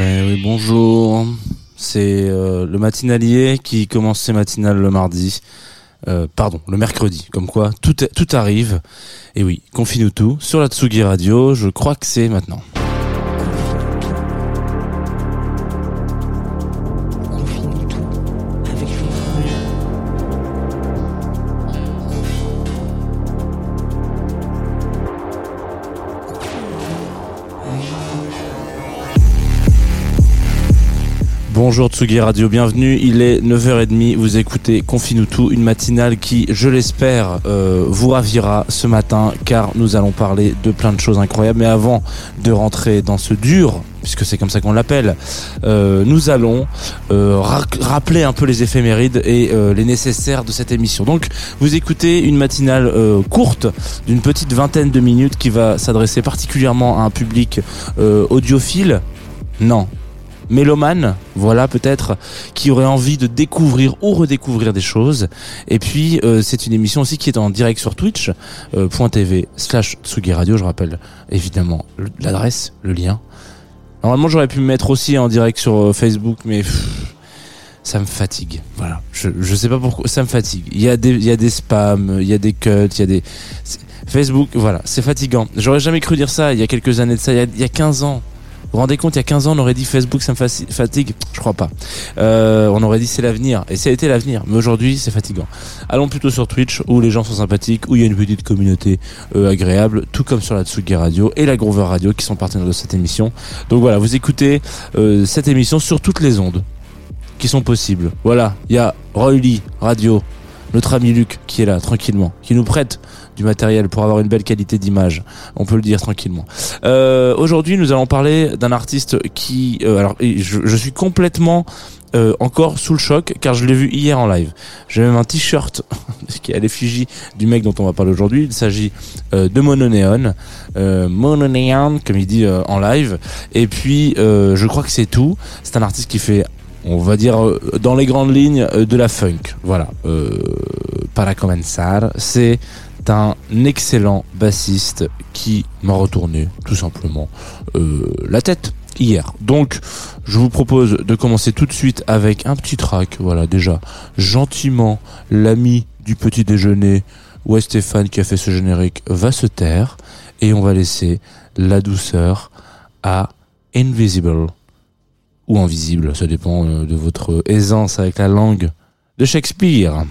Eh oui, bonjour. C'est euh, le matinalier qui commence ses matinales le mardi. Euh, pardon, le mercredi. Comme quoi, tout, tout arrive. Et oui, confie-nous tout sur la Tsugi Radio. Je crois que c'est maintenant. Bonjour Tsugi Radio, bienvenue. Il est 9h30, vous écoutez Confine-nous tout, une matinale qui, je l'espère, euh, vous ravira ce matin car nous allons parler de plein de choses incroyables. Mais avant de rentrer dans ce dur, puisque c'est comme ça qu'on l'appelle, euh, nous allons euh, ra- rappeler un peu les éphémérides et les nécessaires de cette émission. Donc vous écoutez une matinale courte d'une petite vingtaine de minutes qui va s'adresser particulièrement à un public audiophile? Non, mélomane, voilà peut-être, qui aurait envie de découvrir ou redécouvrir des choses. Et puis euh, c'est une émission aussi qui est en direct sur Twitch, euh, .tv slash Tsugi Radio, je rappelle évidemment l'adresse, le lien. Normalement j'aurais pu me mettre aussi en direct sur euh, Facebook, mais ça me fatigue. Voilà, je, je sais pas pourquoi, ça me fatigue. Il y a des, il y a des spams, il y a des cuts, il y a des... Facebook, voilà, c'est fatigant. J'aurais jamais cru dire ça il y a quelques années de ça, il y a, il y a 15 ans. Vous rendez compte, il y a 15 ans, on aurait dit Facebook, ça me fatigue. Je crois pas. Euh, on aurait dit c'est l'avenir. Et ça a été l'avenir. Mais aujourd'hui, c'est fatigant. Allons plutôt sur Twitch, où les gens sont sympathiques, où il y a une petite communauté euh, agréable, tout comme sur la Tsugi Radio et la Grover Radio, qui sont partenaires de cette émission. Donc voilà, vous écoutez euh, cette émission sur toutes les ondes qui sont possibles. Voilà, il y a Roy Lee, Radio, notre ami Luc, qui est là, tranquillement, qui nous prête du matériel pour avoir une belle qualité d'image. On peut le dire tranquillement. Euh, Aujourd'hui, nous allons parler d'un artiste qui, euh, alors, je, je suis complètement euh, encore sous le choc car je l'ai vu hier en live. J'ai même un t-shirt qui est à l'effigie du mec dont on va parler aujourd'hui. Il s'agit euh, de Mononeon, euh, Mononeon comme il dit euh, en live. Et puis, euh, je crois que c'est tout. C'est un artiste qui fait on va dire euh, dans les grandes lignes euh, de la funk. Voilà. Euh, para comenzar, c'est un excellent bassiste qui m'a retourné tout simplement euh, la tête hier. Donc, je vous propose de commencer tout de suite avec un petit track. Voilà, déjà gentiment, l'ami du petit déjeuner, ouais Stéphane qui a fait ce générique, va se taire et on va laisser la douceur à Invisible ou invisible, ça dépend euh, de votre aisance avec la langue de Shakespeare.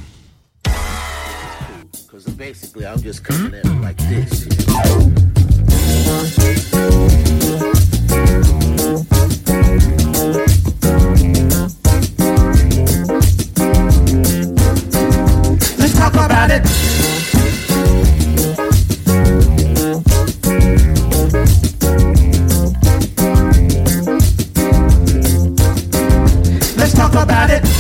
Talk about it.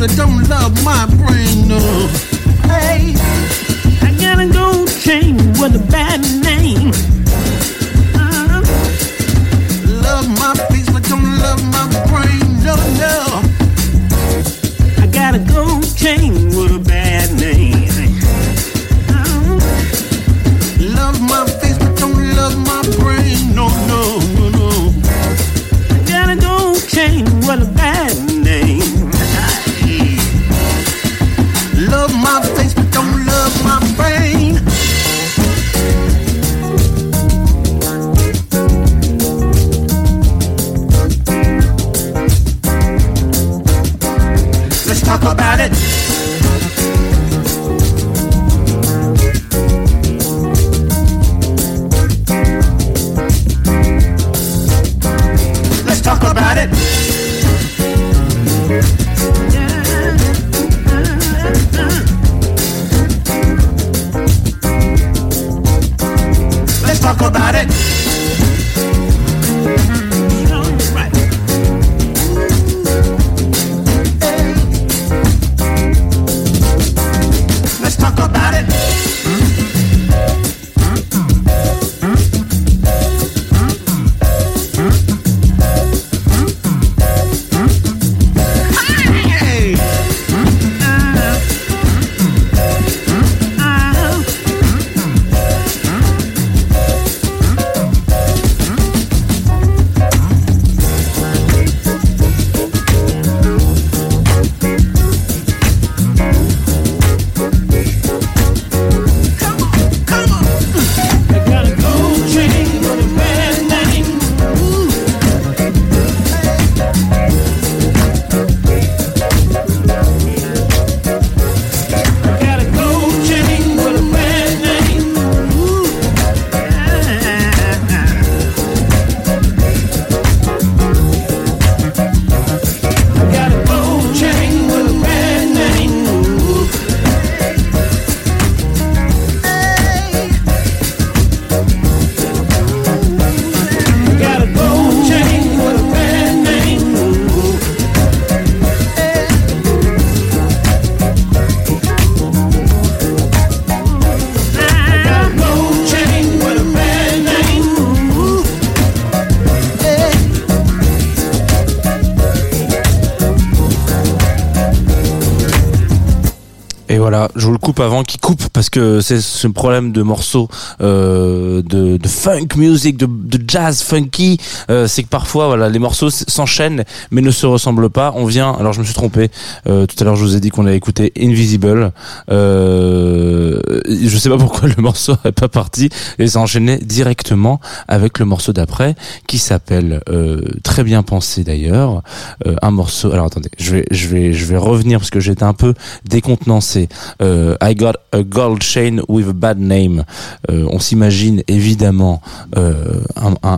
My face, but don't love my brain. No. Hey, I got a gold chain with a bad voilà, je vous le coupe avant qu'il coupe parce que c'est ce problème de morceaux euh, de, funk music, de, jazz funky, euh, c'est que parfois voilà les morceaux s'enchaînent mais ne se ressemblent pas. On vient, alors je me suis trompé. Euh, tout à l'heure je vous ai dit qu'on allait écouter Invisible. Je sais pas pourquoi le morceau est pas parti et ça enchaînait directement avec le morceau d'après qui s'appelle très bien pensé d'ailleurs. Un morceau. Alors attendez, je vais je vais je vais revenir parce que j'étais un peu décontenancé euh, I got a gold chain with a bad name. Euh, on s'imagine évidemment euh, un- un-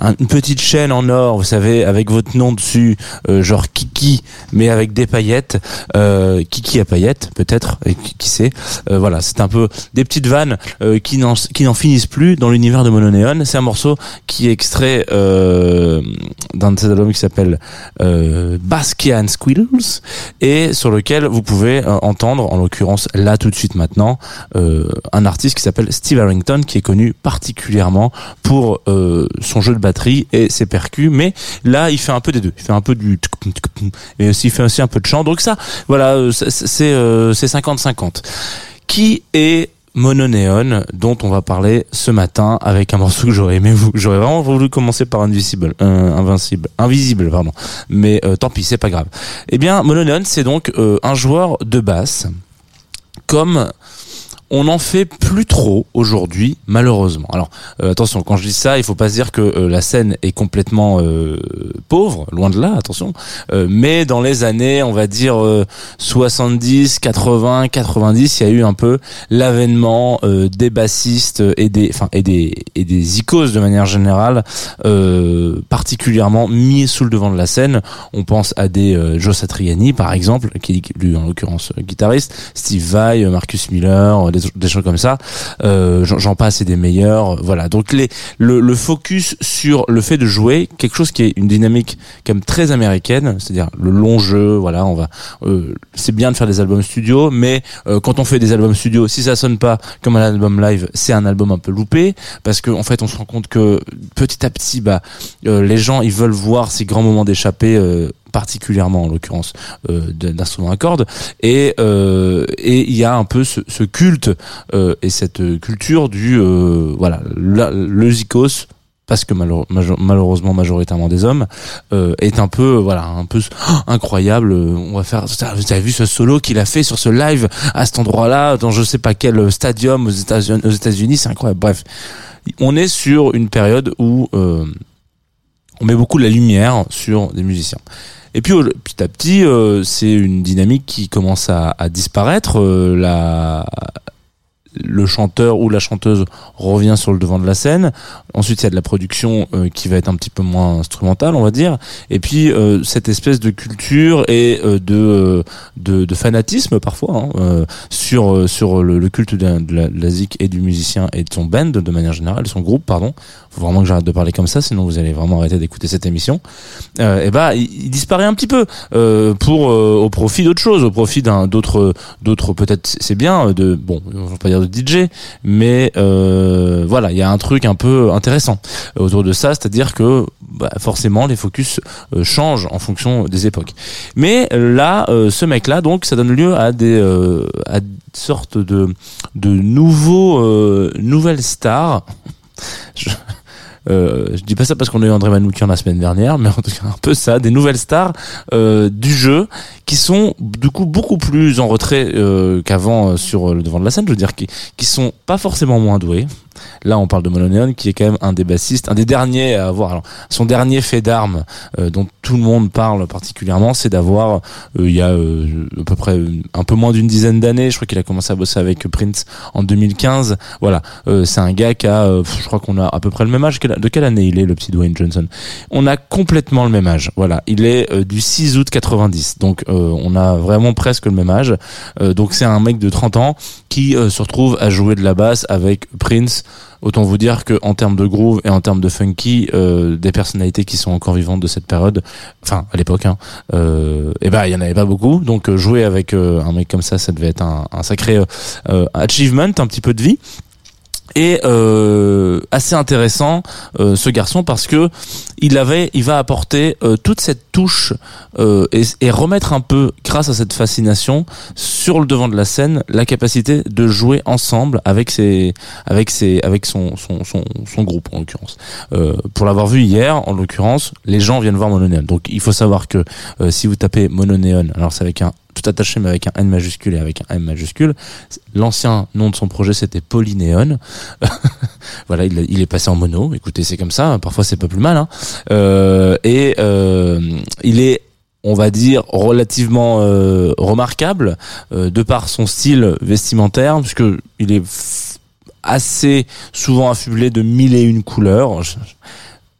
un- une petite chaîne en or, vous savez, avec votre nom dessus, euh, genre Kiki, mais avec des paillettes. Euh, Kiki à paillettes, peut-être, qui, qui sait. Euh, voilà, c'est un peu des petites vannes qui n'en finissent plus dans l'univers de Mononeon. C'est un morceau qui est extrait d'un de ces albums qui s'appelle and Squeals et sur lequel vous pouvez entendre, en l'occurrence là tout de suite maintenant, euh, un artiste qui s'appelle Steve Harrington qui est connu particulièrement pour euh, son jeu de batterie et ses percus, mais là il fait un peu des deux, il fait un peu du et aussi fait aussi un peu de chant, donc ça, voilà, euh, c'est c'est, euh, c'est 50-50. Qui est Mononéon dont on va parler ce matin avec un morceau que j'aurais aimé vous j'aurais vraiment voulu commencer par Invisible Invincible Invisible pardon. Mais tant pis c'est pas grave. Eh bien Mononéon c'est donc un joueur de basse comme on n'en fait plus trop aujourd'hui, malheureusement. Alors euh, attention, quand je dis ça, il faut pas se dire que euh, la scène est complètement euh, pauvre, loin de là, attention. Euh, mais dans les années, on va dire euh, 70, 80, 90, il y a eu un peu l'avènement euh, des bassistes et des, enfin et des et des icônes de manière générale, euh, particulièrement mis sous le devant de la scène. On pense à des Joe Satriani par exemple, qui est lui en l'occurrence guitariste, Steve Vai, Marcus Miller, des gens comme ça. Euh, J'en passe et des meilleurs. Voilà. Donc les le, le focus sur le fait de jouer quelque chose qui est une dynamique même très américaine, c'est-à-dire le long jeu. Voilà, on va. euh, c'est bien de faire des albums studio, mais euh, quand on fait des albums studio, si ça sonne pas comme un album live, c'est un album un peu loupé parce qu'en en fait on se rend compte que petit à petit, bah euh, les gens ils veulent voir ces grands moments d'échappée. Particulièrement en l'occurrence euh, d'instruments à cordes. Et euh, et il y a un peu ce, ce culte euh, et cette culture du euh, voilà la- le zikos parce que malheureusement majoritairement des hommes euh, est un peu voilà un peu oh, incroyable. On va faire vous avez vu ce solo qu'il a fait sur ce live à cet endroit-là dans je sais pas quel stadium aux États-Unis aux États-Unis c'est incroyable. Bref on est sur une période où euh, on met beaucoup de la lumière sur des musiciens et puis petit à petit, euh, c'est une dynamique qui commence à, à disparaître. Euh, la, le chanteur ou la chanteuse revient sur le devant de la scène. Ensuite, il y a de la production euh, qui va être un petit peu moins instrumentale, on va dire. Et puis euh, cette espèce de culture et euh, de, euh, de de fanatisme parfois hein, euh, sur euh, sur le, le culte de la, de la- zik et du musicien et de son band de manière générale, son groupe, pardon. Faut vraiment que j'arrête de parler comme ça, sinon vous allez vraiment arrêter d'écouter cette émission. Euh, et bah, il, il disparaît un petit peu euh, pour euh, au profit d'autres choses, au profit d'un d'autres d'autres peut-être c'est bien euh, de bon, on va pas dire de DJ, mais euh, voilà, il y a un truc un peu intéressant autour de ça, c'est-à-dire que bah, forcément les focus euh, changent en fonction des époques. Mais euh, là, euh, ce mec-là, donc, ça donne lieu à des euh, à sortes de de nouveaux euh, nouvelles stars. Je, euh, je dis pas ça parce qu'on a eu André Manoukian la semaine dernière, mais en tout cas un peu ça, des nouvelles stars euh, du jeu qui sont du coup beaucoup plus en retrait euh, qu'avant sur le devant de la scène. Je veux dire qui qui sont pas forcément moins doués. Là, on parle de Mononeon, qui est quand même un des bassistes, un des derniers à avoir. Alors, son dernier fait d'armes, euh, dont tout le monde parle particulièrement, c'est d'avoir, euh, il y a euh, à peu près un peu moins d'une dizaine d'années, je crois qu'il a commencé à bosser avec Prince en 2015. Voilà, euh, c'est un gars qui a, euh, je crois qu'on a à peu près le même âge. De quelle année il est, le petit Dwayne Johnson? On a complètement le même âge. Voilà, il est euh, du 6 août 90, donc on a vraiment presque le même âge. Donc c'est un mec de 30 ans qui se retrouve à jouer de la basse avec Prince. Autant vous dire que en termes de groove et en termes de funky, euh, des personnalités qui sont encore vivantes de cette période, enfin à l'époque, hein, euh, et ben il y en avait pas beaucoup. Donc euh, jouer avec euh, un mec comme ça, ça devait être un, sacré achievement, un petit peu de vie. Et euh, assez intéressant euh, ce garçon parce que il avait, il va apporter euh, toute cette touche euh, et, et remettre un peu, grâce à cette fascination, sur le devant de la scène, la capacité de jouer ensemble avec ses, avec ses, avec son, son, son, son groupe en l'occurrence. Euh, pour l'avoir vu hier, en l'occurrence, les gens viennent voir Mononeon. Donc il faut savoir que euh, si vous tapez Mononeon, alors c'est avec un tout attaché mais avec un N majuscule et avec un M majuscule. L'ancien nom de son projet c'était Polynéon. voilà, il, il est passé en mono. Écoutez, c'est comme ça. Parfois c'est pas plus mal. Hein. Euh, et euh, il est on va dire relativement euh, remarquable euh, de par son style vestimentaire puisque il est assez souvent affublé de mille et une couleurs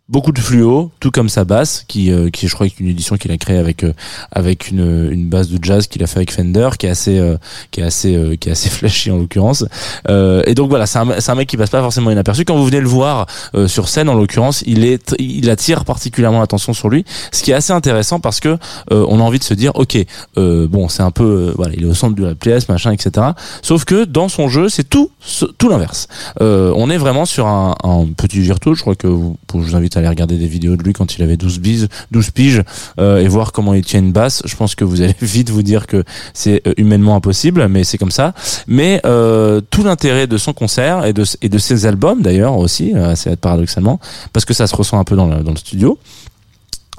beaucoup de fluo tout comme sa basse qui euh, qui je crois est une édition qu'il a créée avec euh, avec une une basse de jazz qu'il a fait avec Fender qui est assez euh, qui est assez euh, qui est assez flashy en l'occurrence. Euh, et donc voilà c'est un un mec qui passe pas forcément inaperçu. Quand vous venez le voir euh, sur scène en l'occurrence il est il attire particulièrement l'attention sur lui ce qui est assez intéressant parce que on a envie de se dire ok bon c'est un peu voilà il est au centre de la pièce machin etc sauf que dans son jeu c'est tout tout l'inverse. On est vraiment sur un, un petit virtuose je crois que vous, je vous invite à aller regarder des vidéos de lui quand il avait 12 bises 12 piges euh, et voir comment il tient une basse. Je pense que vous allez vite vous dire que c'est euh, humainement impossible mais c'est comme ça. Mais euh, tout l'intérêt de son concert et de, et de ses albums d'ailleurs aussi, euh, assez paradoxalement, parce que ça se ressent un peu dans le, dans le studio,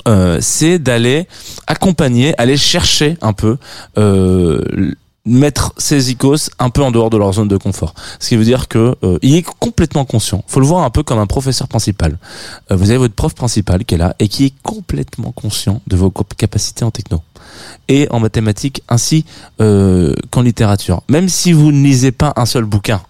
euh, c'est d'aller accompagner, aller chercher un peu, euh, mettre ses icos un peu en dehors de leur zone de confort. Ce qui veut dire que euh, il est complètement conscient. Faut le voir un peu comme un professeur principal. Euh, vous avez votre prof principal qui est là et qui est complètement conscient de vos cap- capacités en techno et en mathématiques ainsi euh, qu'en littérature. Même si vous ne lisez pas un seul bouquin,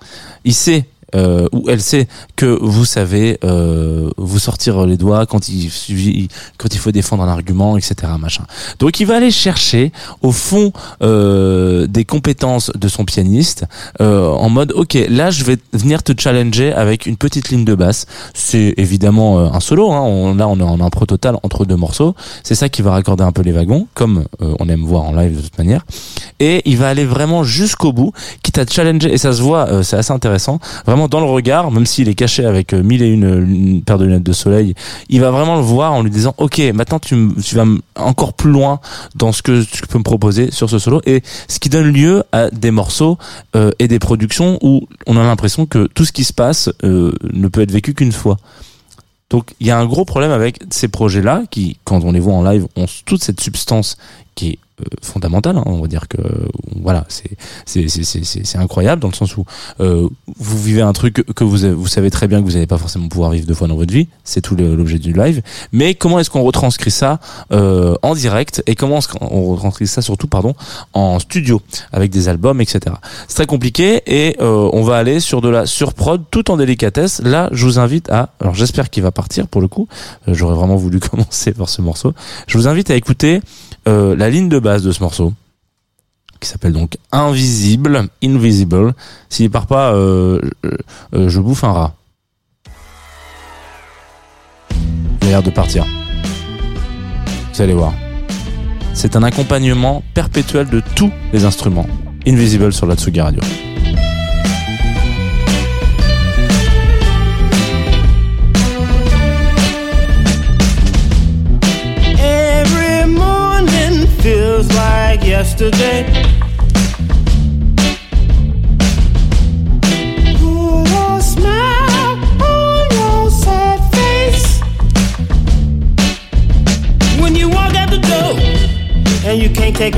il sait euh, ou elle sait que vous savez euh, vous sortir les doigts quand il suffit, quand il faut défendre un argument, etc. Machin. Donc il va aller chercher au fond euh, des compétences de son pianiste euh, en mode ok là je vais venir te challenger avec une petite ligne de basse. C'est évidemment euh, un solo. Hein. On, là on est en un pro total entre deux morceaux. C'est ça qui va raccorder un peu les wagons comme euh, on aime voir en live de toute manière. Et il va aller vraiment jusqu'au bout, quitte à challenger et ça se voit, c'est assez intéressant. Vraiment dans le regard, même s'il est caché avec euh, mille et une, une paires de lunettes de soleil, il va vraiment le voir en lui disant ok maintenant tu, vas encore plus loin dans ce que tu peux me proposer sur ce solo et ce qui donne lieu à des morceaux euh, et des productions où on a l'impression que tout ce qui se passe euh, ne peut être vécu qu'une fois. Donc il y a un gros problème avec ces projets-là qui, quand on les voit en live, ont toute cette substance qui est euh, fondamentale. hein. On va dire que euh, voilà, c'est c'est c'est c'est c'est- incroyable dans le sens où euh, vous vivez un truc que- vous vous savez très bien que vous n'allez pas forcément pouvoir vivre deux fois dans votre vie. C'est tout l'objet du live. Mais comment est-ce qu'on retranscrit ça euh, en direct et comment qu'on retranscrit ça surtout pardon en studio avec des albums etc. C'est très compliqué et euh, on va aller sur de la surprod tout en délicatesse. Là, je vous invite à alors j'espère qu'il va partir pour le coup. Euh, J'aurais vraiment voulu commencer par ce morceau. Je vous invite à écouter euh, la ligne de base de ce morceau qui s'appelle donc Invisible, Invisible. S'il part pas, euh, euh, euh, je bouffe un rat. Il a l'air de partir. Vous allez voir. C'est un accompagnement perpétuel de tous les instruments. Invisible sur la Tsugi Radio. Yesterday. Put a smile on your sad face. When you walk out the door and you can't take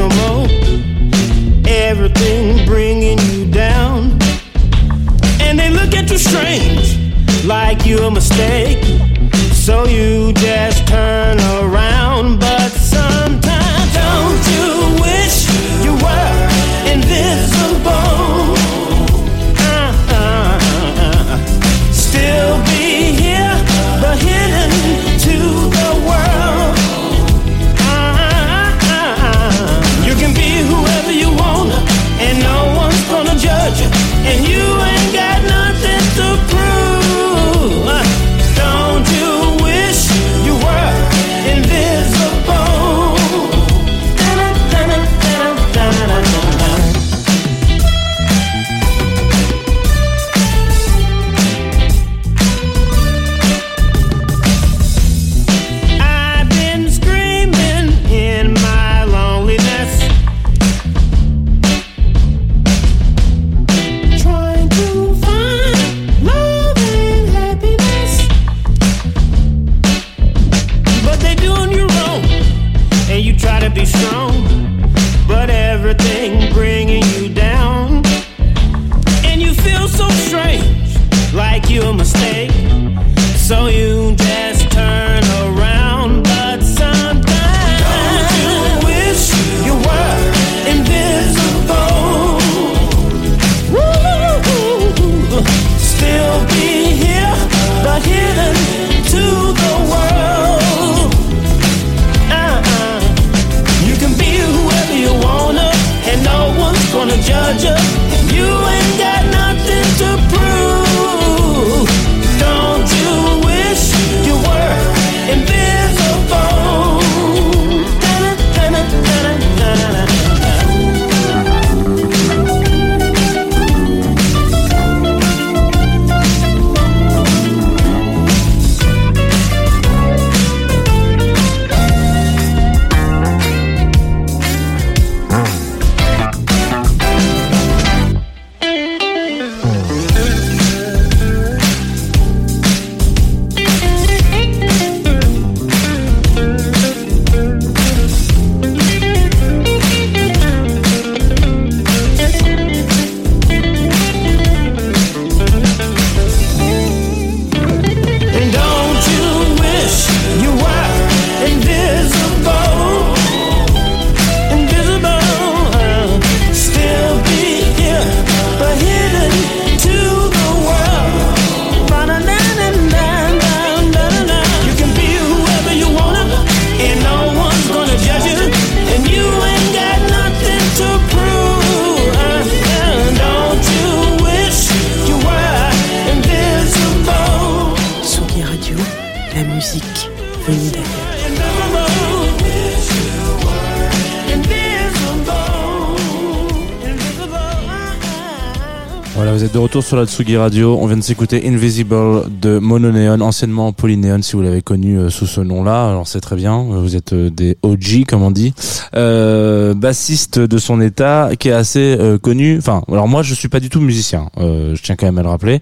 sur la Tsugi Radio. On vient de s'écouter Invisible de Mononeon, anciennement Polyneon, si vous l'avez connu euh, sous ce nom-là. Alors c'est très bien. Vous êtes euh, des OG, comme on dit. Euh, bassiste de son état, qui est assez connu. Enfin, alors moi, je suis pas du tout musicien. Je tiens quand même à le rappeler.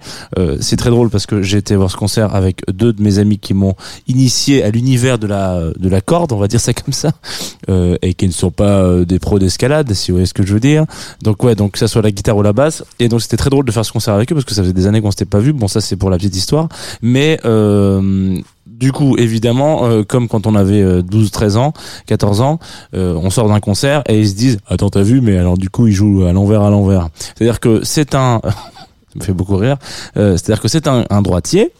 C'est très drôle parce que j'ai été voir ce concert avec deux de mes amis qui m'ont initié à l'univers de la de la corde, on va dire ça comme ça, et qui ne sont pas des pros d'escalade, si vous voyez ce que je veux dire. Donc ouais, donc que ça soit la guitare ou la basse. Et donc c'était très drôle de faire ce concert avec eux parce que ça faisait des années qu'on s'était pas vu. Bon, ça c'est pour la petite histoire. Mais euh, du coup, évidemment, euh, comme quand on avait euh, 12, 13 ans, 14 ans, euh, on sort d'un concert et ils se disent "Attends, t'as vu Mais alors du coup, ils jouent à l'envers, à l'envers." C'est-à-dire que c'est un, ça me fait beaucoup rire. Euh, C'est-à-dire que c'est un droitier.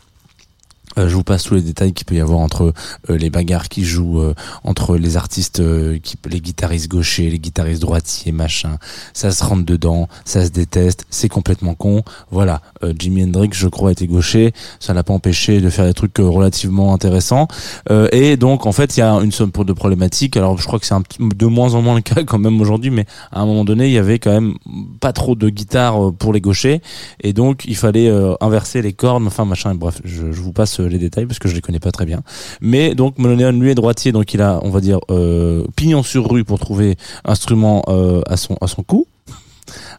Euh, je vous passe tous les détails qu'il peut y avoir entre euh, les bagarres qui jouent euh, entre les artistes, euh, qui, les guitaristes gauchers, les guitaristes droitiers, machin. Ça se rentre dedans, ça se déteste, c'est complètement con. Voilà, Euh, Jimi Hendrix, je crois, était gaucher. Ça l'a pas empêché de faire des trucs euh, relativement intéressants. Et donc, en fait, il y a une somme de problématiques. Alors, je crois que c'est un de moins en moins le cas quand même aujourd'hui, mais à un moment donné, il y avait quand même pas trop de guitare pour les gauchers. Et donc, il fallait inverser les cordes, enfin, machin. Bref, je, je vous passe les détails parce que je les connais pas très bien. Mais donc, Mononeon, lui, est droitier, donc il a, on va dire, euh, pignon sur rue pour trouver instrument euh, à son à son cou.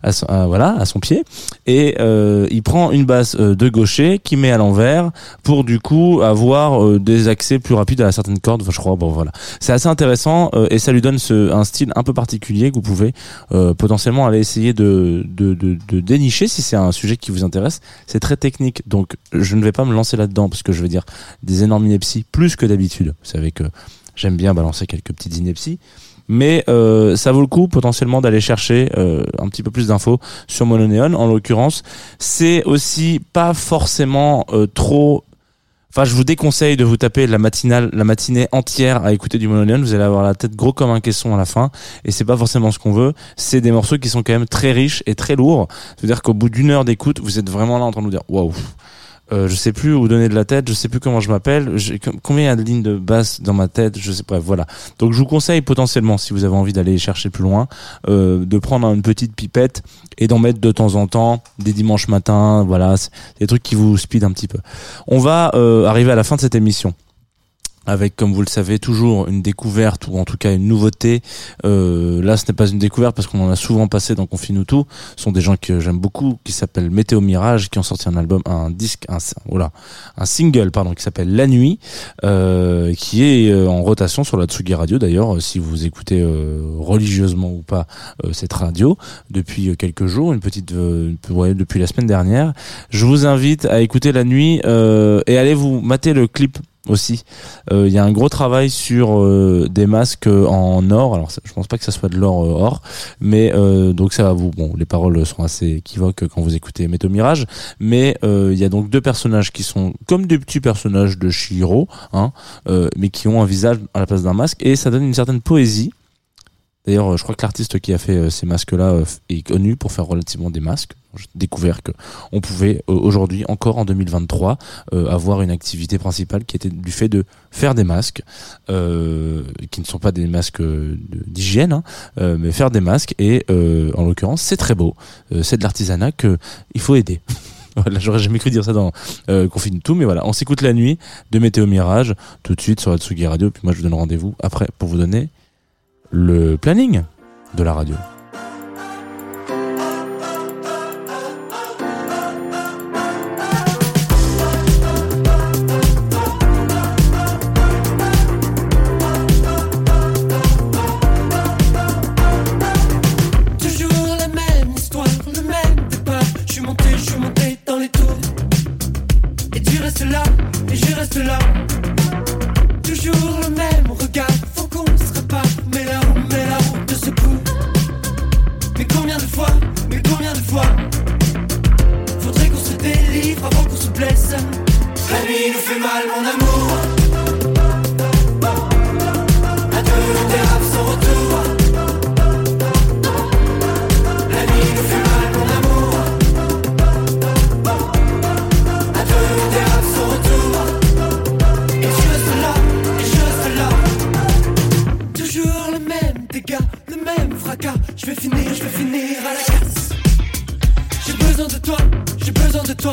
À son, voilà, à son pied, et euh, il prend une basse euh, de gaucher qui met à l'envers pour du coup avoir euh, des accès plus rapides à certaines cordes. Je crois, bon voilà, c'est assez intéressant et ça lui donne ce, un style un peu particulier que vous pouvez potentiellement aller essayer de, de dénicher si c'est un sujet qui vous intéresse. C'est très technique, donc je ne vais pas me lancer là-dedans parce que je vais dire des énormes inepties plus que d'habitude. Vous savez que j'aime bien balancer quelques petites inepties. Mais euh, ça vaut le coup potentiellement d'aller chercher euh, un petit peu plus d'infos sur Mononeon. En l'occurrence, c'est aussi pas forcément euh, trop Enfin, je vous déconseille de vous taper la matinale, la matinée entière à écouter du Mononeon. Vous allez avoir la tête gros comme un caisson à la fin, et c'est pas forcément ce qu'on veut. C'est des morceaux qui sont quand même très riches et très lourds. C'est-à-dire qu'au bout d'une heure d'écoute, vous êtes vraiment là en train de vous dire waouh. Euh, je sais plus où donner de la tête, je sais plus comment je m'appelle, combien il y a de lignes de basse dans ma tête, je sais pas, voilà. Donc je vous conseille potentiellement, si vous avez envie d'aller chercher plus loin, euh, de prendre une petite pipette et d'en mettre de temps en temps, des dimanches matins, voilà, des trucs qui vous speed un petit peu. On va euh, arriver à la fin de cette émission avec, comme vous le savez, toujours une découverte ou en tout cas une nouveauté. Euh, là, ce n'est pas une découverte parce qu'on en a souvent passé dans Confine tout. Ce sont des gens que j'aime beaucoup, qui s'appellent Météo Mirage, qui ont sorti un album, un disque, un, voilà, un single, pardon, qui s'appelle La Nuit, euh, qui est euh, en rotation sur la Tsugi Radio. D'ailleurs, euh, si vous écoutez euh, religieusement ou pas euh, cette radio depuis quelques jours, une petite, ouais, depuis la semaine dernière, je vous invite à écouter La Nuit et allez vous mater le clip aussi. Euh, Il y a un gros travail sur euh, des masques en or. Alors, je pense pas que ça soit de l'or euh, or, mais euh, donc ça va vous. Bon, les paroles sont assez équivoques quand vous écoutez Météo Mirage, mais euh, il y a donc deux personnages qui sont comme des petits personnages de Shiro, hein, euh, mais qui ont un visage à la place d'un masque, et ça donne une certaine poésie. D'ailleurs, euh, je crois que l'artiste qui a fait euh, ces masques-là euh, est connu pour faire relativement des masques. J'ai découvert que on pouvait aujourd'hui, encore en 2023, euh, avoir une activité principale qui était du fait de faire des masques, qui ne sont pas des masques d'hygiène, hein, mais faire des masques. Et en l'occurrence, c'est très beau. C'est de l'artisanat que il faut aider. Voilà, j'aurais jamais cru dire ça dans Confine tout, mais voilà, on s'écoute la nuit de Météo Mirage tout de suite sur la Tsugi Radio. Puis moi, je vous donne rendez-vous après pour vous donner le planning de la radio. La nuit nous fait mal, mon amour. À deux, on dérape sans retour. La nuit nous fait mal, mon amour. À deux, on dérape sans retour. Et je reste là, et je reste là. Toujours le même dégât, le même fracas. Je vais finir, je vais finir à la casse. j'ai besoin de toi, j'ai besoin de toi.